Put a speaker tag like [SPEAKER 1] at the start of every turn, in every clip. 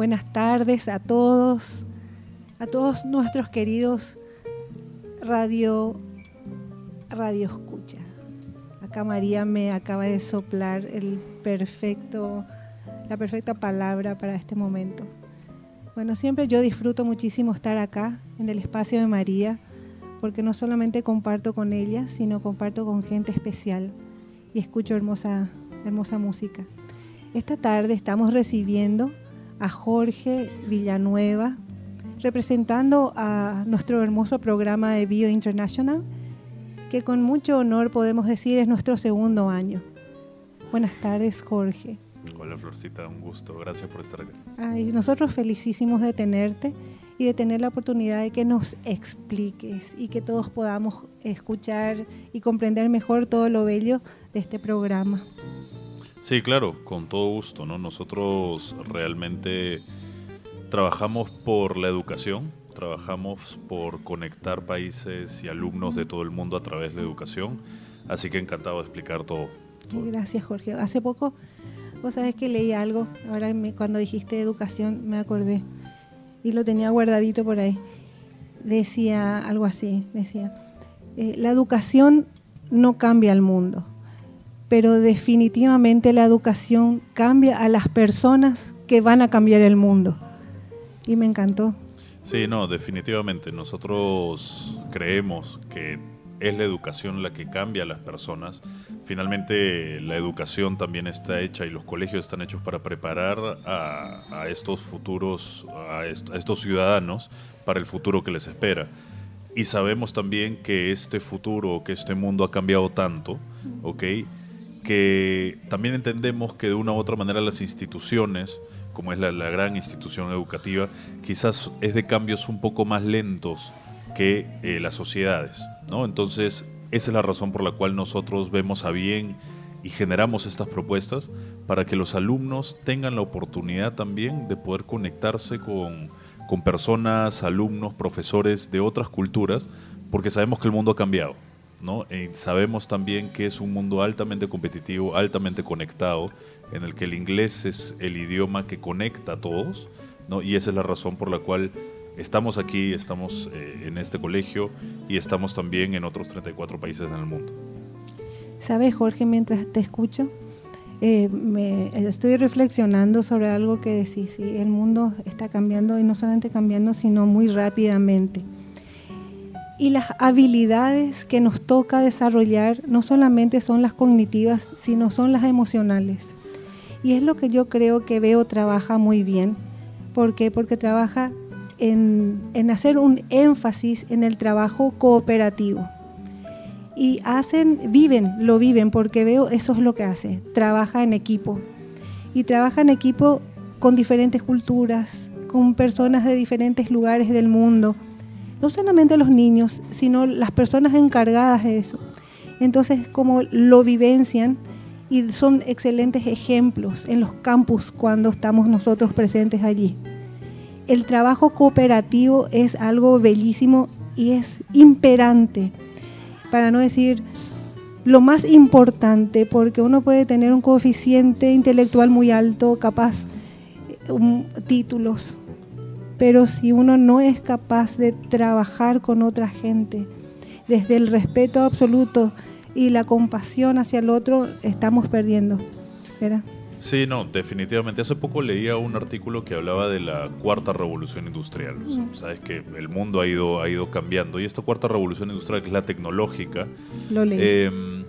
[SPEAKER 1] Buenas tardes a todos, a todos nuestros queridos radio, radio escucha. Acá María me acaba de soplar el perfecto, la perfecta palabra para este momento. Bueno, siempre yo disfruto muchísimo estar acá en el espacio de María, porque no solamente comparto con ella, sino comparto con gente especial y escucho hermosa, hermosa música. Esta tarde estamos recibiendo a Jorge Villanueva, representando a nuestro hermoso programa de Bio International, que con mucho honor podemos decir es nuestro segundo año. Buenas tardes, Jorge.
[SPEAKER 2] Hola, Florcita, un gusto. Gracias por estar aquí.
[SPEAKER 1] Ay, nosotros felicísimos de tenerte y de tener la oportunidad de que nos expliques y que todos podamos escuchar y comprender mejor todo lo bello de este programa.
[SPEAKER 2] Sí, claro, con todo gusto, ¿no? Nosotros realmente trabajamos por la educación, trabajamos por conectar países y alumnos de todo el mundo a través de educación, así que encantado de explicar todo.
[SPEAKER 1] Gracias, Jorge. Hace poco, vos sabés que leí algo, ahora cuando dijiste educación me acordé y lo tenía guardadito por ahí. Decía algo así, decía, eh, la educación no cambia el mundo, pero definitivamente la educación cambia a las personas que van a cambiar el mundo. Y me encantó.
[SPEAKER 2] Sí, no, definitivamente. Nosotros creemos que es la educación la que cambia a las personas. Finalmente, la educación también está hecha y los colegios están hechos para preparar a, estos futuros, a, estos ciudadanos para el futuro que les espera. Y sabemos también que este futuro, que este mundo ha cambiado tanto, ¿ok? Que también entendemos que de una u otra manera las instituciones, como es la, gran institución educativa, quizás es de cambios un poco más lentos que eh, las sociedades. ¿no? Entonces, esa es la razón por la cual nosotros vemos a bien y generamos estas propuestas para que los alumnos tengan la oportunidad también de poder conectarse con, con personas, alumnos, profesores de otras culturas, porque sabemos que el mundo ha cambiado. ¿No? sabemos también que es un mundo altamente competitivo, altamente conectado, en el que el inglés es el idioma que conecta a todos, y esa es la razón por la cual estamos aquí, estamos eh, en este colegio y estamos también en otros 34 países en el mundo.
[SPEAKER 1] ¿Sabes, Jorge, mientras te escucho? Eh, estoy reflexionando sobre algo que decís, sí, el mundo está cambiando y no solamente cambiando, sino muy rápidamente y las habilidades que nos toca desarrollar no solamente son las cognitivas, sino son las emocionales. Y es lo que yo creo que Veo trabaja muy bien. ¿Por qué? Porque trabaja en, hacer un énfasis en el trabajo cooperativo. Y hacen, viven, lo viven, porque Veo eso es lo que hace. Trabaja en equipo. Y trabaja en equipo con diferentes culturas, con personas de diferentes lugares del mundo no solamente los niños, sino las personas encargadas de eso. Entonces, como lo vivencian y son excelentes ejemplos en los campus cuando estamos nosotros presentes allí. El trabajo cooperativo es algo bellísimo y es imperante, para no decir lo más importante, porque uno puede tener un coeficiente intelectual muy alto, capaz um, títulos, pero si uno no es capaz de trabajar con otra gente desde el respeto absoluto y la compasión hacia el otro, estamos perdiendo.
[SPEAKER 2] Sí, no, definitivamente. Hace poco leía un artículo que hablaba de la cuarta revolución industrial. Sabes que el mundo ha ido, ha ido cambiando y esta cuarta revolución industrial, que es la tecnológica,
[SPEAKER 1] Lo leí.
[SPEAKER 2] Em,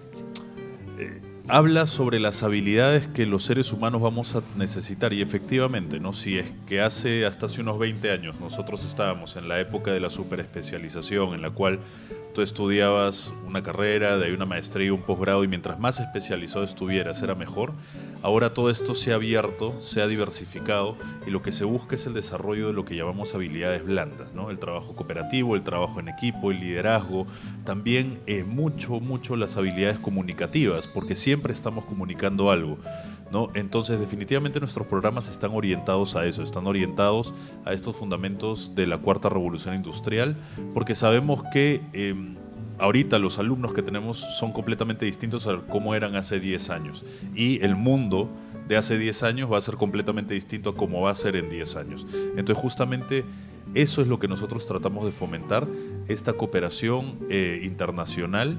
[SPEAKER 2] habla sobre las habilidades que los seres humanos vamos a necesitar y efectivamente, ¿no? Si es que hace hasta hace unos 20 años nosotros estábamos en la época de la superespecialización en la cual tú estudiabas una carrera, de ahí una maestría, un posgrado y mientras más especializado estuvieras era mejor. Ahora todo esto se ha abierto, se ha diversificado y lo que se busca es el desarrollo de lo que llamamos habilidades blandas, ¿no? El trabajo cooperativo, el trabajo en equipo, el liderazgo, también es mucho, mucho las habilidades comunicativas, porque siempre estamos comunicando algo. ¿No? Entonces definitivamente nuestros programas están orientados a eso, están orientados a estos fundamentos de la cuarta revolución industrial, porque sabemos que em, ahorita los alumnos que tenemos son completamente distintos a cómo eran hace 10 años. Y el mundo de hace 10 años va a ser completamente distinto a cómo va a ser en 10 años. Entonces justamente eso es lo que nosotros tratamos de fomentar, esta cooperación eh, internacional,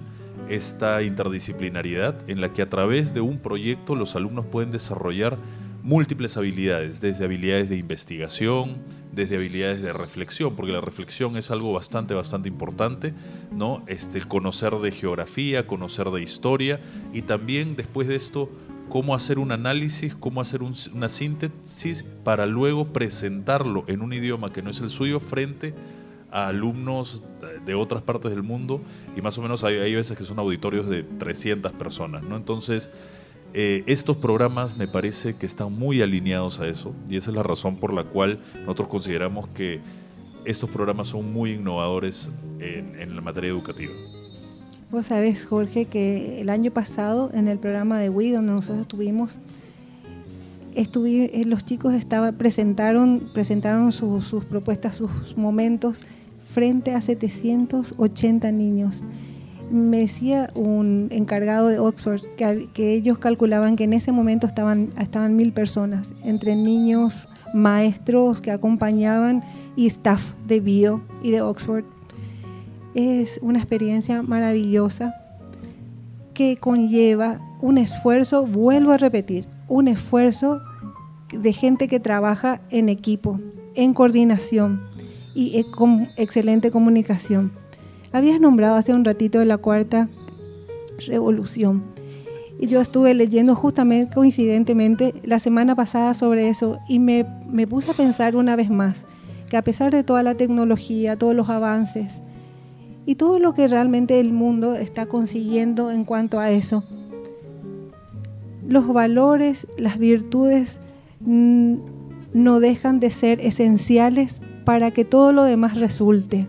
[SPEAKER 2] esta interdisciplinariedad en la que a través de un proyecto los alumnos pueden desarrollar múltiples habilidades, desde habilidades de investigación, desde habilidades de reflexión, porque la reflexión es algo bastante, bastante importante, ¿no? Este, conocer de geografía, conocer de historia y también después de esto cómo hacer un análisis, cómo hacer una síntesis para luego presentarlo en un idioma que no es el suyo frente a alumnos de otras partes del mundo y más o menos hay, veces que son auditorios de 300 personas, ¿no? Entonces, eh, estos programas me parece que están muy alineados a eso y esa es la razón por la cual nosotros consideramos que estos programas son muy innovadores en, la materia educativa.
[SPEAKER 1] Vos sabés, Jorge, que el año pasado en el programa de WI, donde nosotros estuvimos, eh, los chicos estaba, presentaron, presentaron sus propuestas, sus momentos frente a 780 niños me decía un encargado de Oxford que, ellos calculaban que en ese momento estaban, estaban mil personas, entre niños, maestros que acompañaban y staff de bio y de Oxford. Es una experiencia maravillosa que conlleva un esfuerzo, vuelvo a repetir, un esfuerzo de gente que trabaja en equipo, en coordinación y eh, con excelente comunicación. Habías nombrado hace un ratito la cuarta revolución. Y yo estuve leyendo justamente, coincidentemente, la semana pasada sobre eso y me, me puse a pensar una vez más que a pesar de toda la tecnología, todos los avances y todo lo que realmente el mundo está consiguiendo en cuanto a eso, los valores, las virtudes mm, no dejan de ser esenciales para que todo lo demás resulte.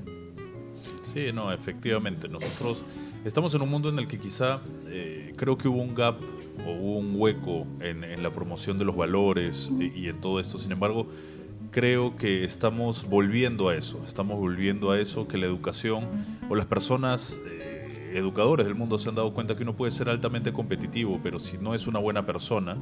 [SPEAKER 2] Sí, no, efectivamente. Nosotros estamos en un mundo en el que quizá eh, creo que hubo un gap o hubo un hueco en, la promoción de los valores y, en todo esto. Sin embargo, creo que estamos volviendo a eso. Estamos volviendo a eso, que la educación o las personas... Eh, educadores del mundo se han dado cuenta que uno puede ser altamente competitivo, pero si no es una buena persona,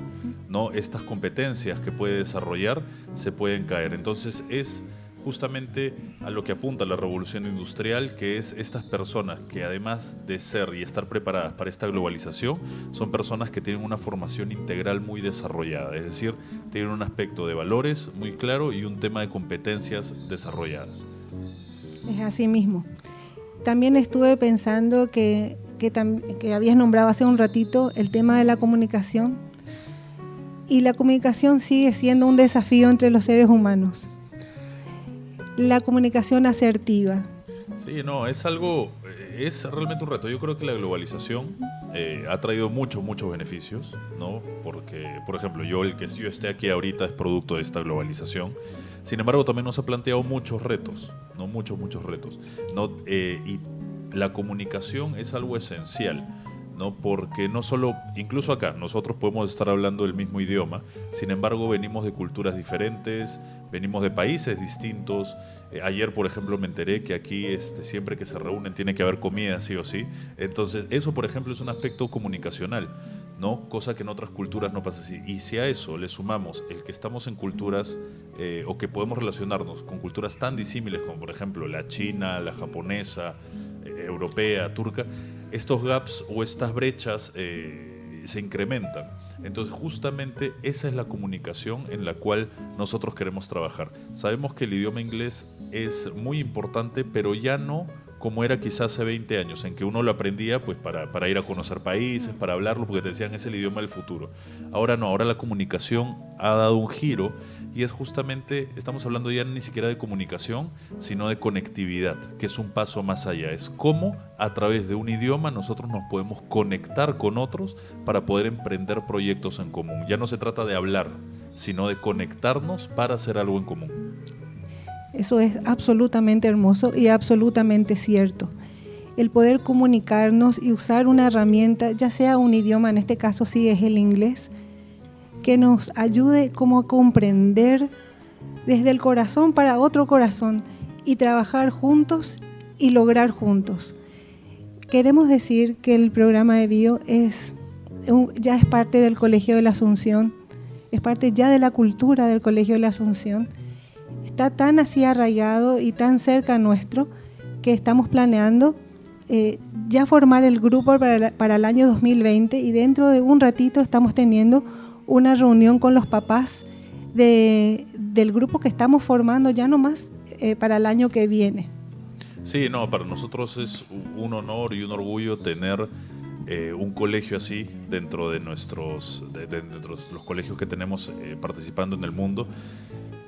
[SPEAKER 2] no estas competencias que puede desarrollar se pueden caer. Entonces es justamente a lo que apunta la revolución industrial, que es estas personas que además de ser y estar preparadas para esta globalización, son personas que tienen una formación integral muy desarrollada, es decir, tienen un aspecto de valores muy claro y un tema de competencias desarrolladas.
[SPEAKER 1] Es así mismo. También estuve pensando que, que, que habías nombrado hace un ratito el tema de la comunicación y la comunicación sigue siendo un desafío entre los seres humanos la comunicación asertiva.
[SPEAKER 2] Sí, no, es algo, eh, es realmente un reto. Yo creo que la globalización eh, ha traído muchos, muchos beneficios, ¿no? Porque, por ejemplo, yo el que yo esté aquí ahorita es producto de esta globalización. Sin embargo, también nos ha planteado muchos retos, ¿no? Muchos, muchos retos. ¿no? Eh, y la comunicación es algo esencial. ¿No? Porque no solo, incluso acá, nosotros podemos estar hablando el mismo idioma, sin embargo venimos de culturas diferentes, venimos de países distintos. Eh, ayer, por ejemplo, me enteré que aquí este, siempre que se reúnen tiene que haber comida, sí o sí. Entonces, eso, por ejemplo, es un aspecto comunicacional, ¿no? Cosa que en otras culturas no pasa así. Y si a eso le sumamos el que estamos en culturas eh, o que podemos relacionarnos con culturas tan disímiles como, por ejemplo, la china, la japonesa, eh, europea, turca, estos gaps o estas brechas eh, se incrementan. Entonces justamente esa es la comunicación en la cual nosotros queremos trabajar. Sabemos que el idioma inglés es muy importante, pero ya no como era quizás hace 20 años, en que uno lo aprendía pues para, para, ir a conocer países, para hablarlo, porque te decían es el idioma del futuro. Ahora no, ahora la comunicación ha dado un giro y es justamente, estamos hablando ya ni siquiera de comunicación, sino de conectividad, que es un paso más allá. Es cómo a través de un idioma nosotros nos podemos conectar con otros para poder emprender proyectos en común. Ya no se trata de hablar, sino de conectarnos para hacer algo en común.
[SPEAKER 1] Eso es absolutamente hermoso y absolutamente cierto. El poder comunicarnos y usar una herramienta, ya sea un idioma, en este caso sí es el inglés, que nos ayude como a comprender desde el corazón para otro corazón y trabajar juntos y lograr juntos. queremos decir que el programa de bio es ya es parte del Colegio de la Asunción, es parte ya de la cultura del Colegio de la Asunción. Está tan así arraigado y tan cerca nuestro que estamos planeando eh, ya formar el grupo para, el año 2020 y dentro de un ratito estamos teniendo una reunión con los papás del grupo que estamos formando ya nomás eh, para el año que viene.
[SPEAKER 2] Sí, no, para nosotros es un honor y un orgullo tener eh, un colegio así dentro de nuestros, de, los colegios que tenemos eh, participando en el mundo,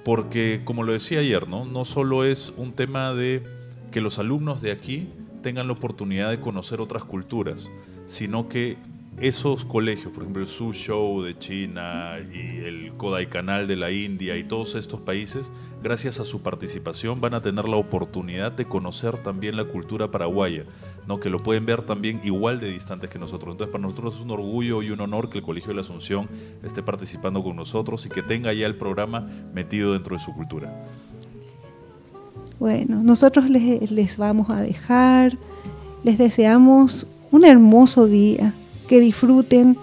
[SPEAKER 2] porque como lo decía ayer, ¿no? no solo es un tema de que los alumnos de aquí tengan la oportunidad de conocer otras culturas, sino que esos colegios, por ejemplo el Su Show de China y el Kodai Canal de la India y todos estos países, gracias a su participación van a tener la oportunidad de conocer también la cultura paraguaya, ¿no? que lo pueden ver también igual de distantes que nosotros. Entonces para nosotros es un orgullo y un honor que el Colegio de la Asunción esté participando con nosotros y que tenga ya el programa metido dentro de su cultura.
[SPEAKER 1] Bueno, nosotros les vamos a dejar, les deseamos un hermoso día que disfruten,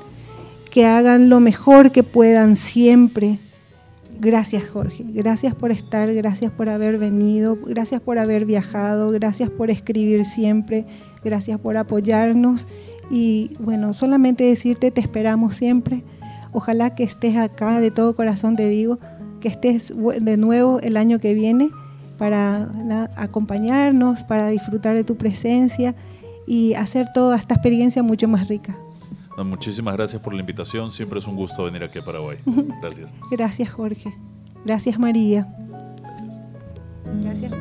[SPEAKER 1] que hagan lo mejor que puedan siempre. Gracias Jorge, gracias por estar, gracias por haber venido, gracias por haber viajado, gracias por escribir siempre, gracias por apoyarnos y bueno, solamente decirte te esperamos siempre. Ojalá que estés acá, de todo corazón te digo, que estés de nuevo el año que viene para acompañarnos, para disfrutar de tu presencia y hacer toda esta experiencia mucho más rica
[SPEAKER 2] muchísimas gracias por la invitación. Siempre es un gusto venir aquí a Paraguay. Gracias.
[SPEAKER 1] Gracias, Jorge. Gracias, María. Gracias.